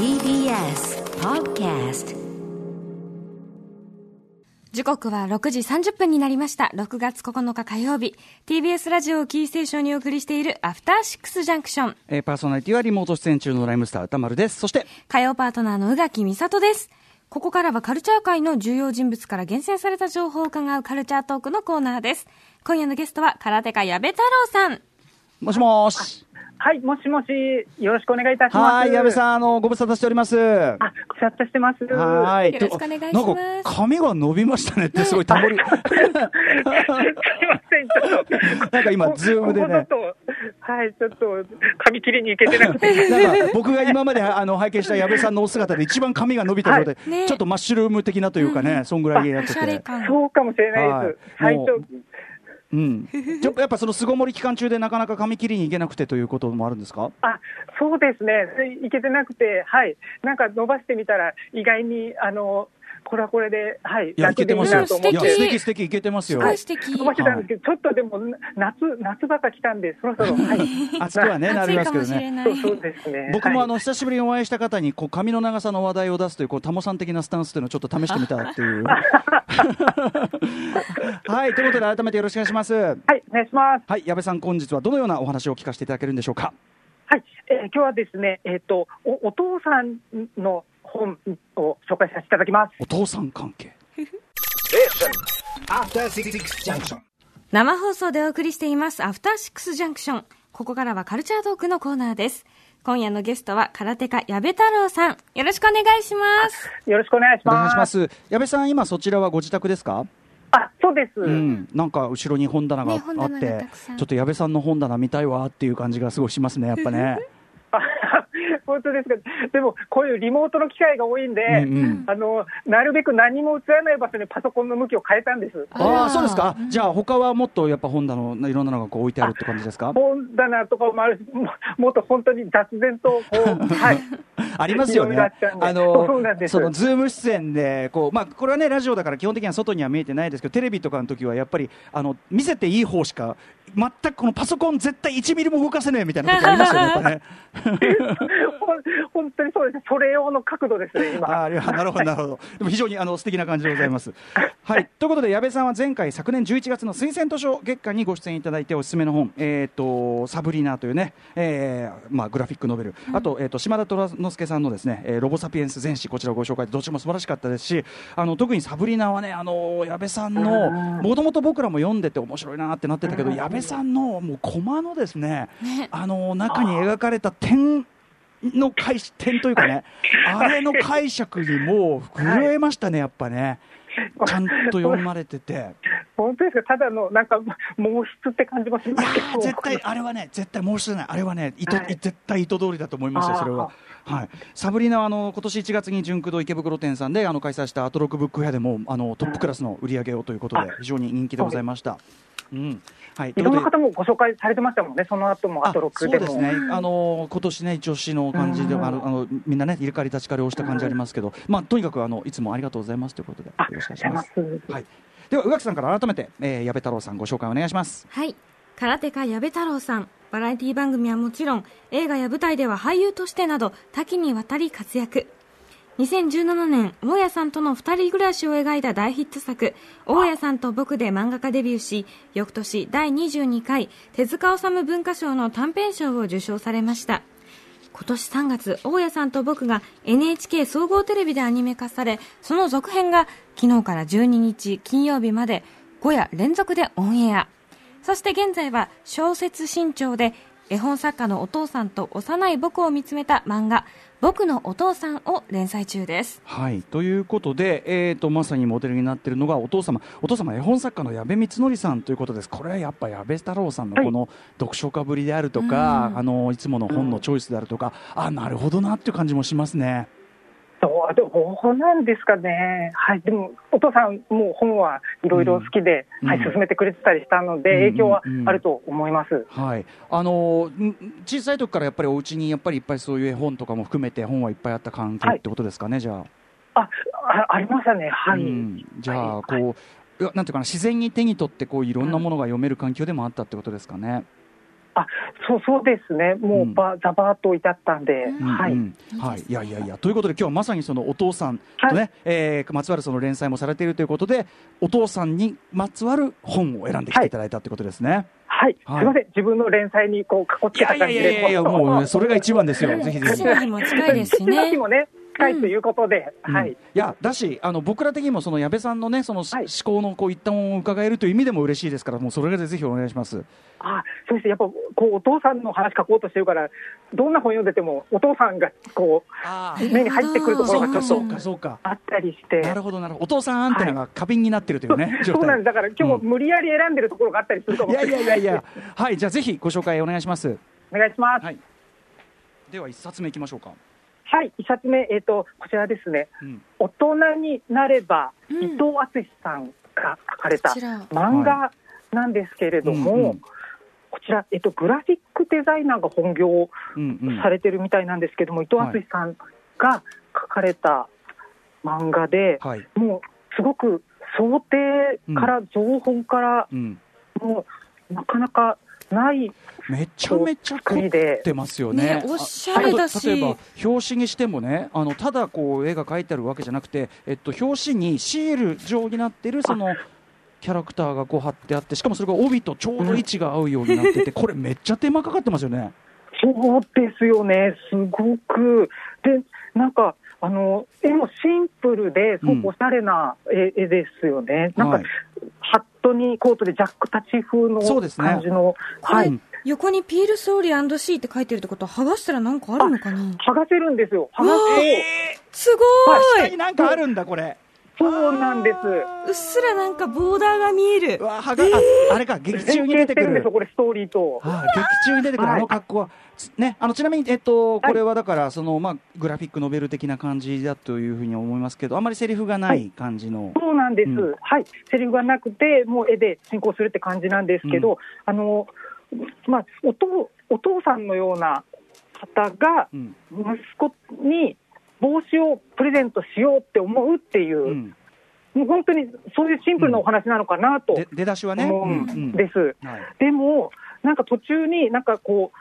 TBS Podcast 時刻は6時30分になりました。6月9日火曜日。TBS ラジオをキーステーションにお送りしているアフターシックスジャンクション。えーパーソナリティはリモート出演中のライムスター歌丸です。そして、火曜パートナーの宇垣美里です。ここからはカルチャー界の重要人物から厳選された情報を伺うカルチャートークのコーナーです。今夜のゲストは空手家矢部太郎さん。もしもーし。はい、もしもし、よろしくお願いいたします。はい、矢部さん、あの、ご無沙汰しております。はあ、ご無沙汰してます。い。よろしくお願いしますなんか、髪が伸びましたねって、すごい、たもり。すいません、ちょっと。なんか今ズームでねここちょっとはい、ちょっと、髪切りに行けてなくて。なんか、僕が今まで、あの、拝見した矢部さんのお姿で一番髪が伸びた状態、はいねちょっとマッシュルーム的なというかね、そんぐらいやってて。感。そうかもしれないです。はもうはいい、ちょうん。ちょやっぱその巣ごもり期間中でなかなか髪切りに行けなくてということもあるんですか？あ、そうですね。いけてなくて、はい。なんか伸ばしてみたら、意外に、あの、これはこれで、はい。いや、いけてますよ。楽でいいなと思っていや、素敵素敵、いけてますよ。すごい素敵。伸ばしてたんですけど、ちょっとでも、夏、夏場が来たんで、そろそろ、はい。熱くはね、なりますけどね。そうそうですね。はい僕もあの久しぶりにお会いした方にこう髪の長さの話題を出すというこうタモさん的なスタンスというのをちょっと試してみたっていう。はいということで改めてよろしくお願いします。はい、お願いします。はい矢部さん本日はどのようなお話を聞かせていただけるんでしょうか？はい、えー今日はですね、えっ、とお、お父さんの本を紹介させていただきます。お父さん関係。生放送でお送りしています、アフターシックスジャンクション。ここからはカルチャートークのコーナーです。今夜のゲストは空手家矢部太郎さん。よろしくお願いします。よろしくお願いしおます。願いします。矢部さん今そちらはご自宅ですか？あ、そうです。うん。なんか後ろに本棚があって、がたくさんちょっと矢部さんの本棚見たいわっていう感じがすごいしますねやっぱね。あ本当ですか。でも、こういうリモートの機会が多いんで、うんうんあの、なるべく何も映らない場所にパソコンの向きを変えたんです。ああそうですか？じゃあ他はもっとやっぱ本棚のいろんなのがこう置いてあるって感じですか？本棚とかもあるし、ももっと本当に雑然と、こう、はい。ありますよね。あの、そのズーム出演で、こう、まあ、これはね、ラジオだから基本的には外には見えてないですけど、テレビとかの時はやっぱり、あの、見せていい方しか、全くこのパソコン絶対1ミリも動かせねえみたいな時ありますよね、本当にそうです。それ用の角度ですね、今。ああ、なるほど、なるほど。でも非常にあの素敵な感じでございます。はい。ということで、矢部さんは前回、昨年11月の推薦図書月間にご出演いただいて、おすすめの本、えっ、と、サブリナというね、えーまあ、グラフィックノベル、あと、えっ、と、島田虎之介さんのですね、えーロボサピエンス全史、こちらをご紹介で、どっちも素晴らしかったですし、あの、特にサブリナはね、あの、矢部さんの、もともと僕らも読んでて面白いなってなってたけど、矢部さんの、もう、コマのですね、あの、中に描かれた点、の解点というかね、あれの解釈にもう震えましたね、やっぱね。ちゃんと読まれてて。本当ですか。ただの、なんか、毛質って感じもしますけど。ー絶対、あれはね、絶対、もう一つない、あれはね、意図、はい絶対意図通りだと思いますよ、それは。はい。サブリナは、あの、今年1月に純駆動池袋店さんで、あの、開催したアトロックブックフェアでも、あの、トップクラスの売り上げをということで、非常に人気でございました。うん。はい。いろんな方もご紹介されてましたもんね、その後も、アトロックでも。そうですね、あの今年ね、一押しの感じで、うんあのあのみんなね、入れ替わり立ち替わりをした感じありますけど、まあ、とにかくあのいつもありがとうございますということで、よあろしくお願いします。ますはい、では、宇垣さんから改めて、えー、矢部太郎さん、ご紹介お願いします。はい。空手家矢部太郎さん。バラエティ番組はもちろん、映画や舞台では俳優としてなど、多岐にわたり活躍。2017年、大家さんとの二人暮らしを描いた大ヒット作、大家さんと僕で漫画家デビューし、翌年第22回手塚治虫文化賞の短編賞を受賞されました。今年3月、大家さんと僕が NHK 総合テレビでアニメ化され、その続編が昨日から12日金曜日まで5夜連続でオンエア。そして現在は小説新潮で絵本作家のお父さんと幼い僕を見つめた漫画、僕のお父さんを連載中です。はい、ということで、えー、とまさにモデルになっているのがお父様、お父様、絵本作家の矢部光則さんということです、これはやっぱ矢部太郎さんのこの読書家ぶりであるとか、うん。あのいつもの本のチョイスであるとか、あなるほどなっていう感じもしますね。そう、でもどうなんですかね。はい。でも、お父さんも本はいろいろ好きで、はい、うんうん進めてくれてたりしたので、うん影響はあると思います。はい、あのん小さい時からやっぱりお家にやっぱりいっぱいそういう絵本とかも含めて本はいっぱいあった関係はいってことですかね、じゃあ、あありましたね。あ、はい。うん、じゃあ、はいこう、いやなんていうかな自然に手に取ってこういろんなものが読める環境でもあったってことですかね。あそうそうですね、もうば、ざばーっと置いてあったんで、うん。はい、うん。はい、い。やいやいや。ということで今日はまさにそのお父さんとね、はえーまつわるその連載もされているということでお父さんにまつわる本を選んできていただいたということですね。はい、はい。すみません、自分の連載にこう、かこついやいやいやいや。もうねそれが一番ですよ。うんぜひぜひ。父の日も近いですし父の日ね。もね、近いということで、うんはい。いやだしあの僕ら的にもその矢部さんのねその、はい思考のこう一端を伺えるという意味でも嬉しいですからもうそれでぜひお願いします。あそうですやっぱこうお父さんの話書こうとしてるから、どんな本読んでても、お父さんがこあう目に入ってくるところがちょっと。あったりして、なるほどなるほどお父さんアンテナが過敏になってるというね、状態そうなんです、だから今日うん無理やり選んでるところがあったりするかもいやしれないいやいやいやはいじゃあぜひご紹介お願いします。お願いします。はい。では一冊目いきましょうか。はい、一冊目、えっ、と、こちらですね。うん。大人になれば、うん伊藤敦さんが書かれたこちら漫画なんですけれども、うんうんこちら、えっと、グラフィックデザイナーが本業うんうん。されてるみたいなんですけども、伊藤敦さんが書かれた漫画で、はい。もうすごく想定から、情報から、うん。もうなかなかないめちゃめちゃ凝っ作りで、てますよね。ねおしゃれだしあ例えば表紙にしてもね、あのただこう絵が描いてあるわけじゃなくて、えっと表紙にシール状になってるその。キャラクターがこう貼ってあってしかもそれが帯とちょうど位置が合うようになってて、これめっちゃ手間かかってますよね。そうですよね、すごく。で、なんか、あの、絵もシンプルで、おしゃれな絵,、絵ですよね。なんか、はいハットにコートでジャックタッチ風の感じの、これはい。横にピールソーリー &C って書いてるってことは剥がしたらなんかあるのかな？剥がせるんですよ。剥がすすご下いになんかあるんだこれ。と、そうなんです。うっすらなんかボーダーが見える。うわはがああれか劇中連に出てくる。これ、ストーリーと。はい、劇中に出てくるあはい。の格好。は、つね、あのちなみに、えっと、これはだから、そのまあ、グラフィックノベル的な感じだというふうに思いますけど、あんまりセリフがない。感じの。そうなんです、うん。はい、セリフがなくて、もう絵で進行するって感じなんですけど、うん。あのまあ、お父お父さんのような方が、うん。息子に帽子をプレゼントしようって思うっていう、うん。もう本当にそういうシンプルなお話なのかなとで出だしはね。思うんです。はい。でも、なんか途中に、なんかこう、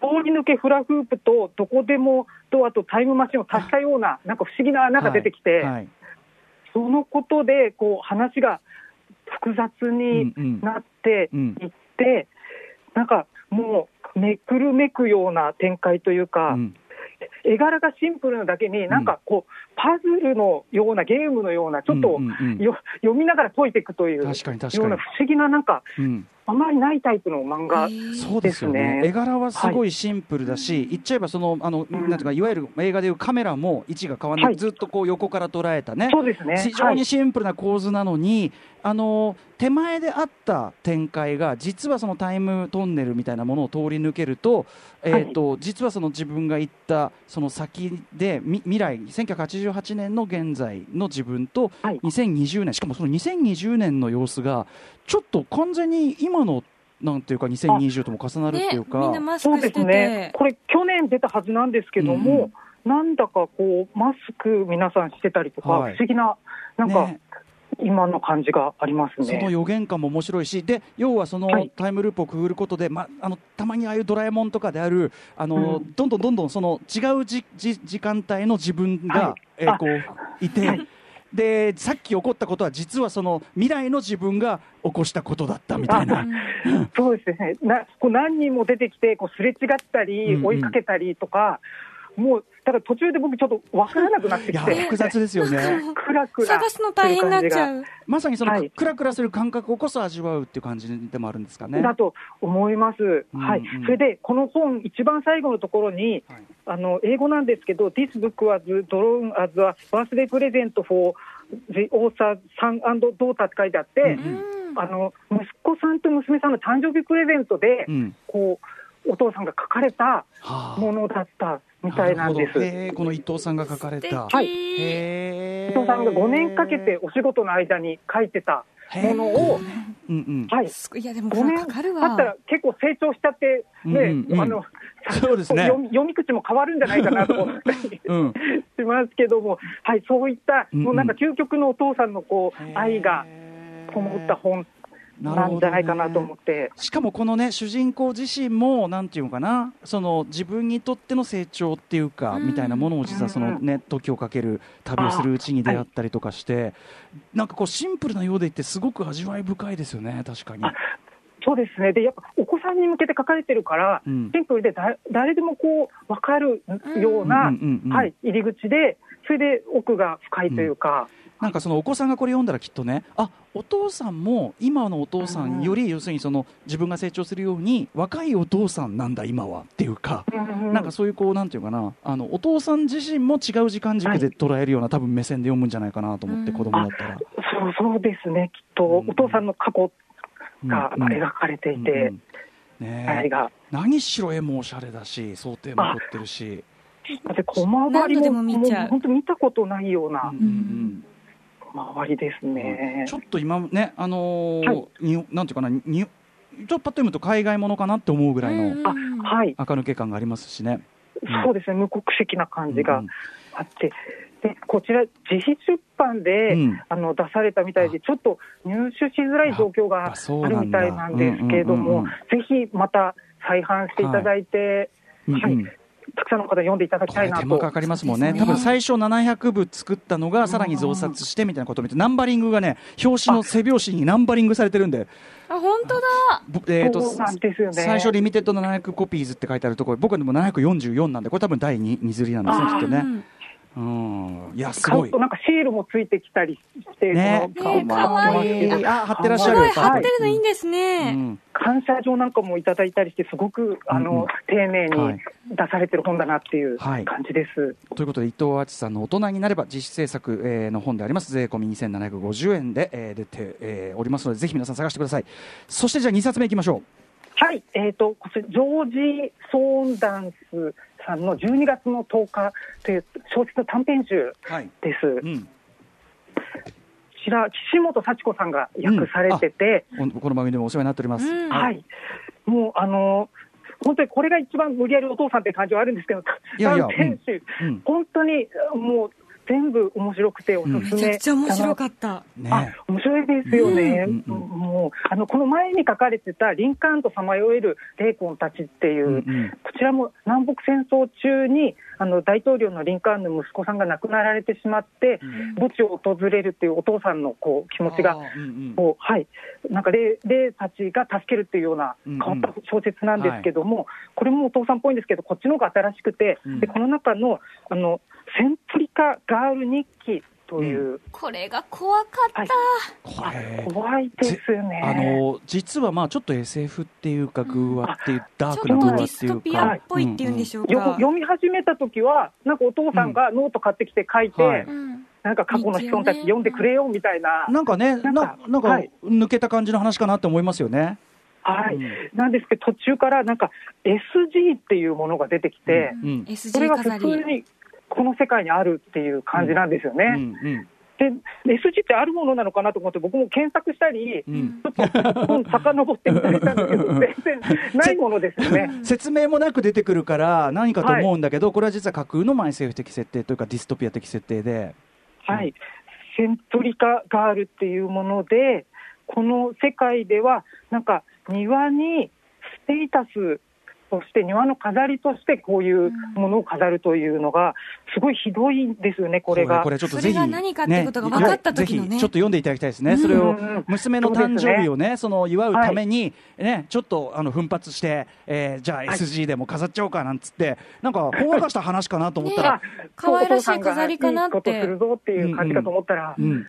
通り抜けフラフープとどこでもと、あとタイムマシンを足したような、なんか不思議な穴が出てきて、はい。そのことでこう話が複雑になってうんいって、なんかもうめくるめくような展開というか、うん絵柄がシンプルなだけに、なんかこう、パズルのような、ゲームのような、ちょっと、読みながら解いていくというような不思議な、なんか、うんあまりないタイプの漫画、そうですよね。絵柄はすごいシンプルだし、言っちゃえばそのあの、うん。なんていうかいわゆる映画でいうカメラも位置が変わらない。ずっとこう横から捉えたね。そうですね。非常にはい。シンプルな構図なのに、あの手前であった展開が実はそのタイムトンネルみたいなものを通り抜けると,、えーと実はその自分が行ったその先でみ未来1988年の現在の自分とはい。2020年しかもその2020年の様子がちょっと完全に今のなんていうか2020とも重なるっていうか。そうですね、これ、去年出たはずなんですけども、なんだかこう、マスク皆さんしてたりとか、はい。不思議な、なんか、ね。今の感じがありますそのね。予言感も面白いし、で要はそのはい。タイムループをくぐることで、ま、あのたまにああいうドラえもんとかである、あのうん。どんどんどんどんその違うじじ時間帯の自分が、はい。あえーこういて、はいで、さっき起こったことは、実はその未来の自分が起こしたことだったみたいな。そうですね、なこう何人も出てきて、こうすれ違ったり、追いかけたりとか、もう、だから途中で僕、ちょっと分からなくなっていやきて、複雑ですよね。クラクラ探すの大変になっちゃう。まさにその、はいクラクラする感覚をこそ味わうっていう感じでもあるんですかね。だと思います、うんはい。うん、それでこの本、一番最後のところに、はい。あの英語なんですけど、This book was drawn as a birthday present for the author's son and daughter って書いてあって、うんうん。あの息子さんと娘さんの誕生日プレゼントで、うん。こうお父さんが書かれたはあ。ものだったみたいなんです。この伊藤さんが書かれた。はい。伊藤さんが5年かけてお仕事の間に書いてたものを、うんうん。はい、い。いやでも5年かかったわら結構成長しちゃって、ねうんうんうん。あの そうですね。読み読み口も変わるんじゃないかなと思ったりうん。しますけども、はい、そういった、うんうん。もうなんか究極のお父さんのこう愛がこもった本なんじゃないかなと思って。しかもこのね主人公自身もなんていうのかなその自分にとっての成長っていうか、うんみたいなものを実はそのね時をかける旅をするうちに出会ったりとかして、なんかこうシンプルなようでいてすごく味わい深いですよね確かに。あそうですね。で、やっぱお子さんに向けて書かれてるから、うんシンプルでだ誰でもこう、わかるような、うんうんうんうんはい、入り口で、それで奥が深いというか、なんかそのお子さんがこれ読んだらきっとねあお父さんも今のお父さんより要するにその自分が成長するように若いお父さんなんだ今はっていうか、うん。なんかそういうこうなんていうかなあのお父さん自身も違う時間軸で捉えるような多分目線で読むんじゃないかなと思ってうん。子供だったら。そうそうですね、きっと、うん。お父さんの過去が描かれていてん、ね何しろ絵もおしゃれだし想定も凝ってるし、で小回りも、もう。本当見たことないような。うんうん小回りですうんね。ちょっと今ねあのーはい。になんていうかなにちょっとパッと読むと海外ものかなって思うぐらいのあはい、垢抜け感がありますしね。そうですね、無国籍な感じがうんあって、でこちら、自費出版で、うん。あの出されたみたいで、ちょっと入手しづらい状況があるみたいなんですけれども、ぜひまた再販していただいて、はい。うんうんたくさんの方読んでいただきこたいなと。れ手間かかりますもんね。ね多分最初700部作ったのがさらに増刷してみたいなことを見てナンバリングがね表紙の背表紙にナンバリングされてるんで。あ本当だ。ぼえーとそうなんですよね。最初リミテッド700コピーズって書いてあるところ僕はでも744なんでこれ多分第 2, 2釣りなんですねきっとねうん。うんいやすごい。なんかシールもついてきたりして、ね。このねかわいい。あ貼ってらっしゃる。すごい貼はいってるのいいんですうね、ん。感謝状なんかもいただいたりして、すごくあの、丁寧はい。に出されてる本だなっていうはい。感じです。ということで伊藤敦さんの大人になれば実施制作、えーの本であります。税込み2750円で、えー出て、えーおりますのでぜひ皆さん探してください。そしてじゃあ2冊目いきましょはい、えっ、と、こちら、ジョージ・ソーンダンスさんの12月の10日という小説の短編集うはい、です。うん、こちら、岸本幸子さんが訳されてて、ここの番組でもお世話になっております、うん。はい。もう、あの本当にこれが一番無理やりお父さんって感じはあるんですけど、いやいや短編集、うん。本当にもう全部面白くておすすめ。めちゃくちゃ面白かった。ね。あ面白いですよね、うん。うんうんもうあのこの前に書かれてた、リンカーンとさまよえる霊魂たちっていう、うんうん。こちらも南北戦争中にあの大統領のリンカーンの息子さんが亡くなられてしまって、墓地を訪れるっていうお父さんのこう気持ちがうんうん。こうはい、なんか霊霊たちが助けるっていうようなうんうん。変わった小説なんですけども、これもお父さんっぽいんですけど、こっちの方が新しくて、うん。でこの中のあのセンプリカ・ガール日記という、これが怖かった、はい。こあれ怖いですよね。あの実はまあちょっと SF っていうか偶話っていうダーちクなょっとディ偶話っていうストピアかっぽいっていうんでしょうよか、読み始めた時は、なんかお父さんがノート買ってきて書いて、はい。うん。なんか過去の子孫たち読んでくれよみたいな、なんかねなんなかなんかはい。抜けた感じの話かなって思いますよね。はい。うん。なんですけど、途中からなんか SG っていうものが出てきて、うん。SG それが普通にこの世界にあるっていう感じなんですようんね。うん。で、SG ってあるものなのかなと思って、僕も検索したり、うん。ちょっと本遡ってみたりしたんですけど、全然ないものですよね。説明もなく出てくるから何かと思うんだけど、これは実は架空のまあ SF 的設定というかディストピア的設定で、はい、センプリカガールっていうもので、この世界では、なんか庭にステータスとして、庭の飾りとして、こういうものを飾るというのが、すごいひどいんですよね、これが。これちょっとぜひ、それが何かってことが分かった時のね。ぜひちょっと読んでいただきたいですね、うん。それを娘の誕生日をね、その祝うために、ね、ちょっとあの奮発して、えーじゃあ SG でも飾っちゃおうかなんつって、なんかほんわかした話かなと思ったら、あ可愛らしい飾りかなって。いいことするぞっていう感じかと思ったら、うん、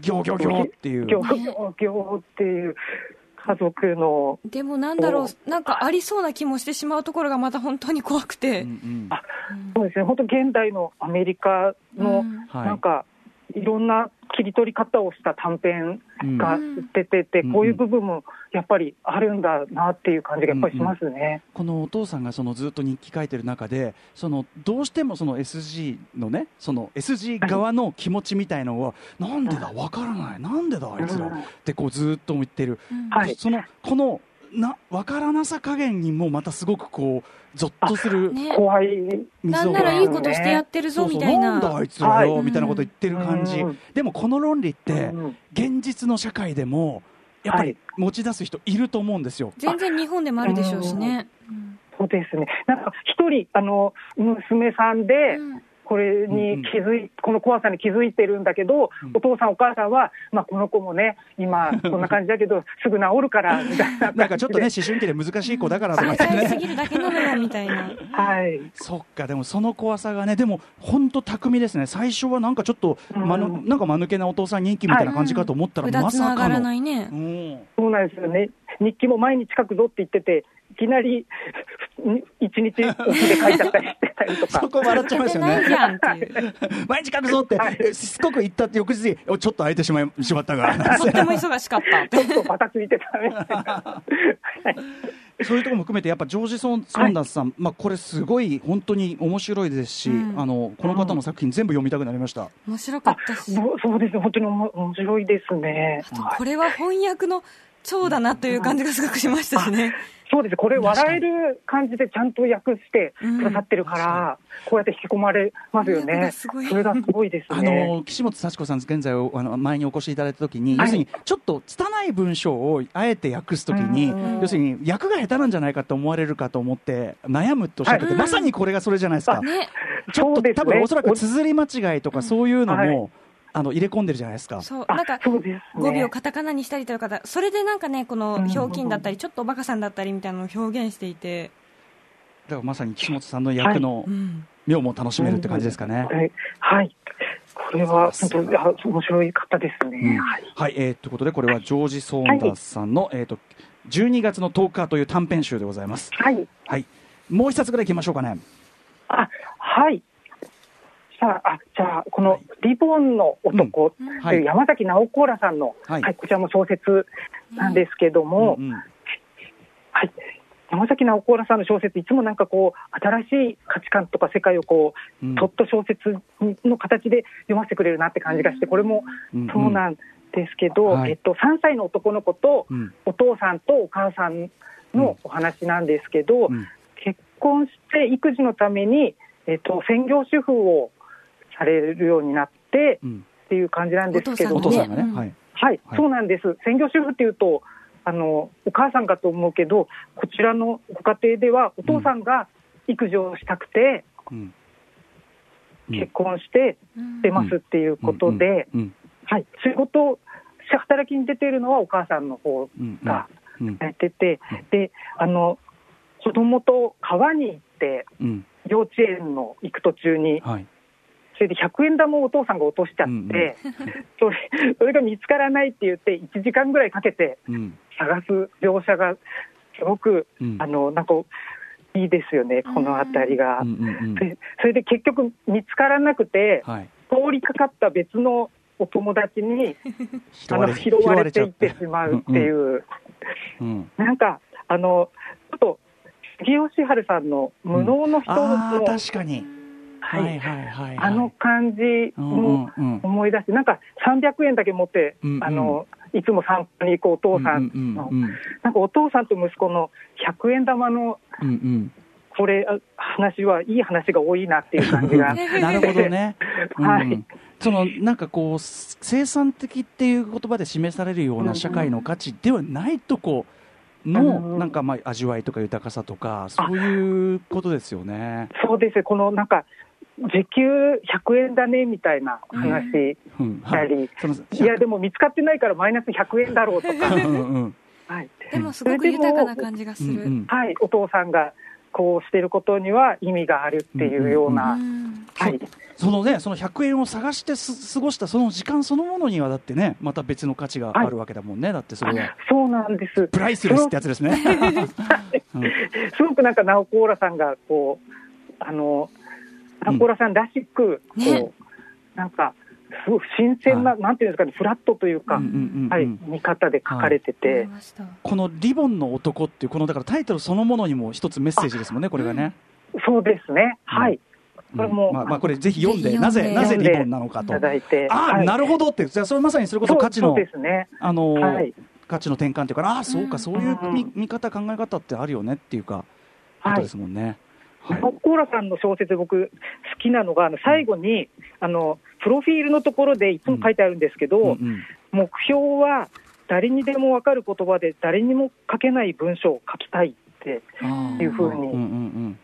ギョギョギョっていう。行行行っていう家族の、でもなんだろうなんかありそうな気もしてしまうところがまた本当に怖くて、うんうんあそうですね、本当、現代のアメリカの、うん。はい。なんか、いろんな切り取り方をした短編が出てて、うん。こういう部分もやっぱりあるんだなっていう感じがやっぱりしますね。このお父さんがそのずっと日記書いてる中でそのどうしてもその SG のねその SG 側の気持ちみたいのはなんでだ？わからない。なんでだ？あいつら。うん。ってこうずっと言ってる、うんはい。そのこのなわからなさ加減にもまたすごくこうゾッとするね。怖い、なんならいいことしてやってるぞみたいなそう。そうな。んだあいつらよ、はい。みたいなこと言ってる感じ、うんでもこの論理ってうん現実の社会でもやっぱりはい。持ち出す人いると思うんですよ。全然日本でもあるでしょうしね。そうですね。なんか一人あの娘さんでうんこれに気づい、この怖さに気づいてるんだけど、うんお父さんお母さんはまあこの子もね今 こんな感じだけどすぐ治るからみたいな。なんかちょっとね、思春期で難しい子だからとかね。細すぎるだけなのよみたいな。はい。そっか、でもその怖さがね、でも本当巧みですね。最初はなんかちょっと、まぬうんなんか間抜けなお父さん人気みたいな感じかと思ったら、うだまさかの。ないねう。んそうなんですよね。日記も毎日書くぞって言ってて、いきなり 一日で書いちゃったりしてたりとかそ。こ笑っちゃいますよね。毎日書くぞって、えしつこく言ったって翌日ちょっと空いてしまい しまったが。とっても忙しかった。ちょっとバタついてたみたいな。はいそういうところも含めて、やっぱジョージソン・ソンダースさん、まあこれすごい本当に面白いですし、うんあのこの方の作品全部読みたくなりました。面白かったし。そうそうですね、本当に面白いですね。これは翻訳の長だなという感じがすごくしましたしね。そうです、これ、笑える感じでちゃんと訳してくださってるから、こうやって引き込まれますよね。がすごいそれがすごいですあね。の岸本幸子さん、現在あの前にお越しいただいたときに、はい要するにちょっと拙い文章をあえて訳すときにうん、要するに訳が下手なんじゃないかと思われるかと思って、悩むとおっしゃってて、はいまさにこれがそれじゃないですか。ね。ちょっとね多分おそらく綴り間違いとかそういうのはいも、あの入れ込んでるじゃないですか。そう。あなんか、語尾をカタカナにしたりとか、それでなんかね、このひょうきんだったり、ちょっとおバカさんだったりみたいなのを表現していて、だからまさに岸本さんの役のうん。妙も楽しめるって感じですかね。はい、はい、これは本当にあ面白い方ですね。うんはいはい、えー、ということで、これはジョージ・ソーンダースさんの、えー、と12月の10日という短編集でございます。はい、はい、もう一冊ぐらいいきましょうかね。あはい。さあ、あじゃあ、このリボンの男とい。う山崎直子らさんの、ははいい、こちらも小説なんですけども、うんうん。はい、山崎直子らさんの小説、いつもなんかこう、新しい価値観とか世界をこう、うん。とっと小説の形で読ませてくれるなって感じがして、これもうんそうなんですけど、はい。えっと、3歳の男の子とうん。お父さんとお母さんのお話なんですけど、うん。結婚して育児のために、えっと、専業主婦をされるようになってうん。っていう感じなんですけどお父さんがね、うん。はい、はい、はい。そうなんです。専業主婦っていうと、あの、お母さんかと思うけど、こちらのご家庭では、お父さんが育児をしたくて、うん。結婚してうん。出ますっていうことで、はい、仕事、働きに出ているのはお母さんの方うん。がうん。やってて、で、あの、子供と川に行って、うん。幼稚園の行く途中に、はいそれで100円玉をお父さんが落としちゃって、うんうん。それそれが見つからないって言って、1時間ぐらいかけてうん。探す描写がすごく、うん。あのなんかいいですよね、この辺りが。うんうんうん。でそれで結局見つからなくて、はい。通りかかった別のお友達にあの拾われていってしまうっていう、うんうんなんか、あのちょっと杉吉春さんの無能の人の、ああ確かに、ははい。いはいはいはい。あの感じうんも思い出して、なんか300円だけ持って、うんうん。あのいつも散歩に行くお父さんの、なんかお父さんと息子の100円玉のうんうん。これ、あ話はいい話が多いなっていう感じが。なるほどね。はい。うん。そのなんかこう生産的っていう言葉で示されるような社会の価値ではないとこのうん。なんかまあ味わいとか豊かさとかそういうことですよね。そうですこのなんか、時給100円だねみたいな話うんしたり、い。や、でも見つかってないからマイナス100円だろうとか、はい。でもすごく豊かな感じがする。うんうん。はい、お父さんがこうしてることには意味があるっていうような、うん。はい、そのねその100円を探してす過ごしたその時間そのものにはだってねまた別の価値があるわけだもんね、だってそれは。そうなんです。プライスレスってやつですね。うん。すごくなんか直子オーラさんがこうあの直子オーラさんらしくこう、ね。なんかすごく新鮮な、なんていうんですかねフラットというか、うんうんうんうん。はい見方で書かれてて、思いこのリボンの男っていうこのだからタイトルそのものにも一つメッセージですもんねこれがね。そうですね。はい、うん。これもまあまあこれぜひ読んでなぜなぜリボンなのかと。あなるほどって。じゃあそれまさにそれこそ価値のそうですね。あの価値の転換というかああそうかうん。そういう見方考え方ってあるよねっていうかことはいですもんね。はい。直子オーラさんの小説僕好きなのがあの最後に、あのプロフィールのところでいつも書いてあるんですけど、うんうん。目標は誰にでも分かる言葉で誰にも書けない文章を書きたいっていうふうに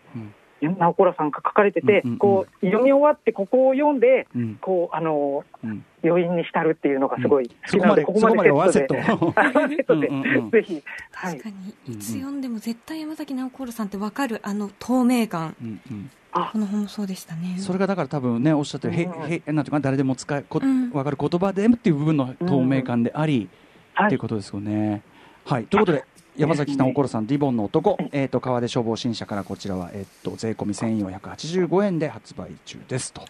直子らさんが書かれてて、うんうんうん。こう読み終わってここを読んでうん。こうあのうん。余韻に浸るっていうのがすごい好そこまできなので、ここそこまでセットで。ぜひ、はい。確かにいつ読んでも絶対山崎直子さんって分かるあの透明感。うんうん。あ。この本もそうでしたね。それがだから多分ねおっしゃってるへうんへなんていうかな誰でも使いこうん。分かる言葉でっていう部分の透明感であり、はい。っていうことですよね。はい、ということで山崎直子さん、リボンの男、えー、と川出消防新社からこちらは、えー、と税込み1485円で発売中ですと、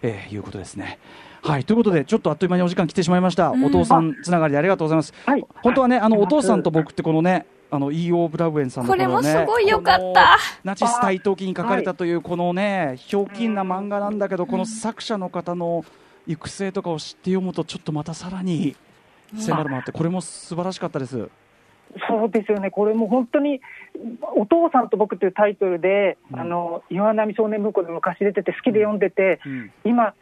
えーいうことですね。はい、ということで、ちょっとあっという間にお時間来てしまいました。うんお父さんつながりでありがとうございます。はい本当はね、あの、はいお父さんと僕ってこのね、あの、E.O. ブラウエンさんのこれもすごい良かったナチス台頭記に書かれたという、このね、ひょうきんな漫画なんだけど、この作者の方の行く末とかを知って読むと、ちょっとまたさらに迫るものあって、これも素晴らしかったです。そうですよね、これも本当に、お父さんと僕というタイトルで、うん。あの岩波少年文庫で昔出てて、好きで読んでて、うん。今、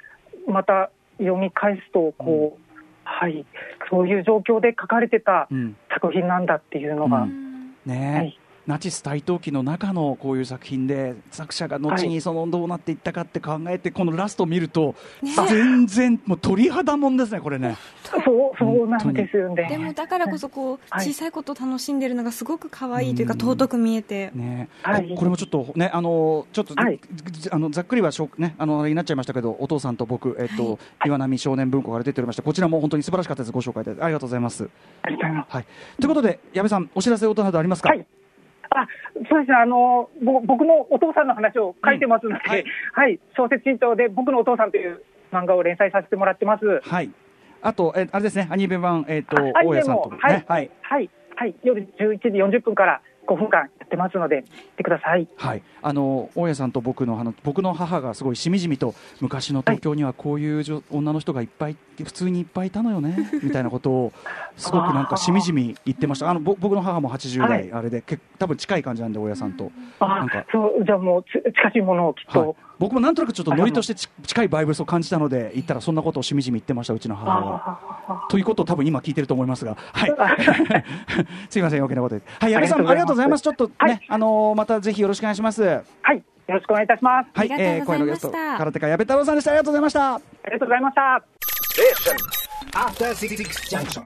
また読み返すとこう、はい、そういう状況で書かれてたうん。作品なんだっていうのが、ううん。ね。はいナチス台頭記の中のこういう作品で作者が後にそのどうなっていったかって考えて、このラストを見ると、ね全然もう鳥肌もんですねこれね。そうそうなんですよね。でもだからこそこうはい小さいことを楽しんでるのがすごく可愛いというかうん尊く見えてね、はいここれもちょっとね、あのちょっと、はいじあのざっくりはしょね、あのになっちゃいましたけど、お父さんと僕、えっと、岩波少年文庫から出ておりまして、こちらも本当に素晴らしかったです。ご紹介いただいてありがとうございます。ありがとうございますはい。ということで、矢部さん、お知らせ音などありますか？はいあそうですね。あのぼ僕のお父さんの話を書いてますので、うんはい。はい、小説新潮で僕のお父さんという漫画を連載させてもらってます。はい。あと、えあれですね、アニメ版、えっと、あアニメ大家さんと、ね、もはい。はい。はい、はい、夜11時40分から5分間やってますので、見てください。はい、あの大家さんと僕のあの僕の母がすごいしみじみと昔の東京にはこういう女女の人がいっぱい普通にいっぱいいたのよね みたいなことをすごくなんかしみじみ言ってました。あのぼ僕の母も80代、はい。あれでけ多分近い感じなんで大家さんと、あなんか。そうじゃあもうつ近しいものをきっはい。と。、僕もなんとなくちょっとノリとしてち近いバイブスを感じたので言ったらそんなことをしみじみ言ってましたうちの母は。あということを多分今聞いてると思いますが、はい。すいません、余計なことで。はい、矢部さん、あありがとうございます。ちょっとね、はいあのーまたぜひよろしくお願いします。はい、はい、よろしくお願いいたします。ありがとうございました声のゲスト、空手家矢部太郎さんでした。ありがとうございました。ありがとうございました。After Six Junction.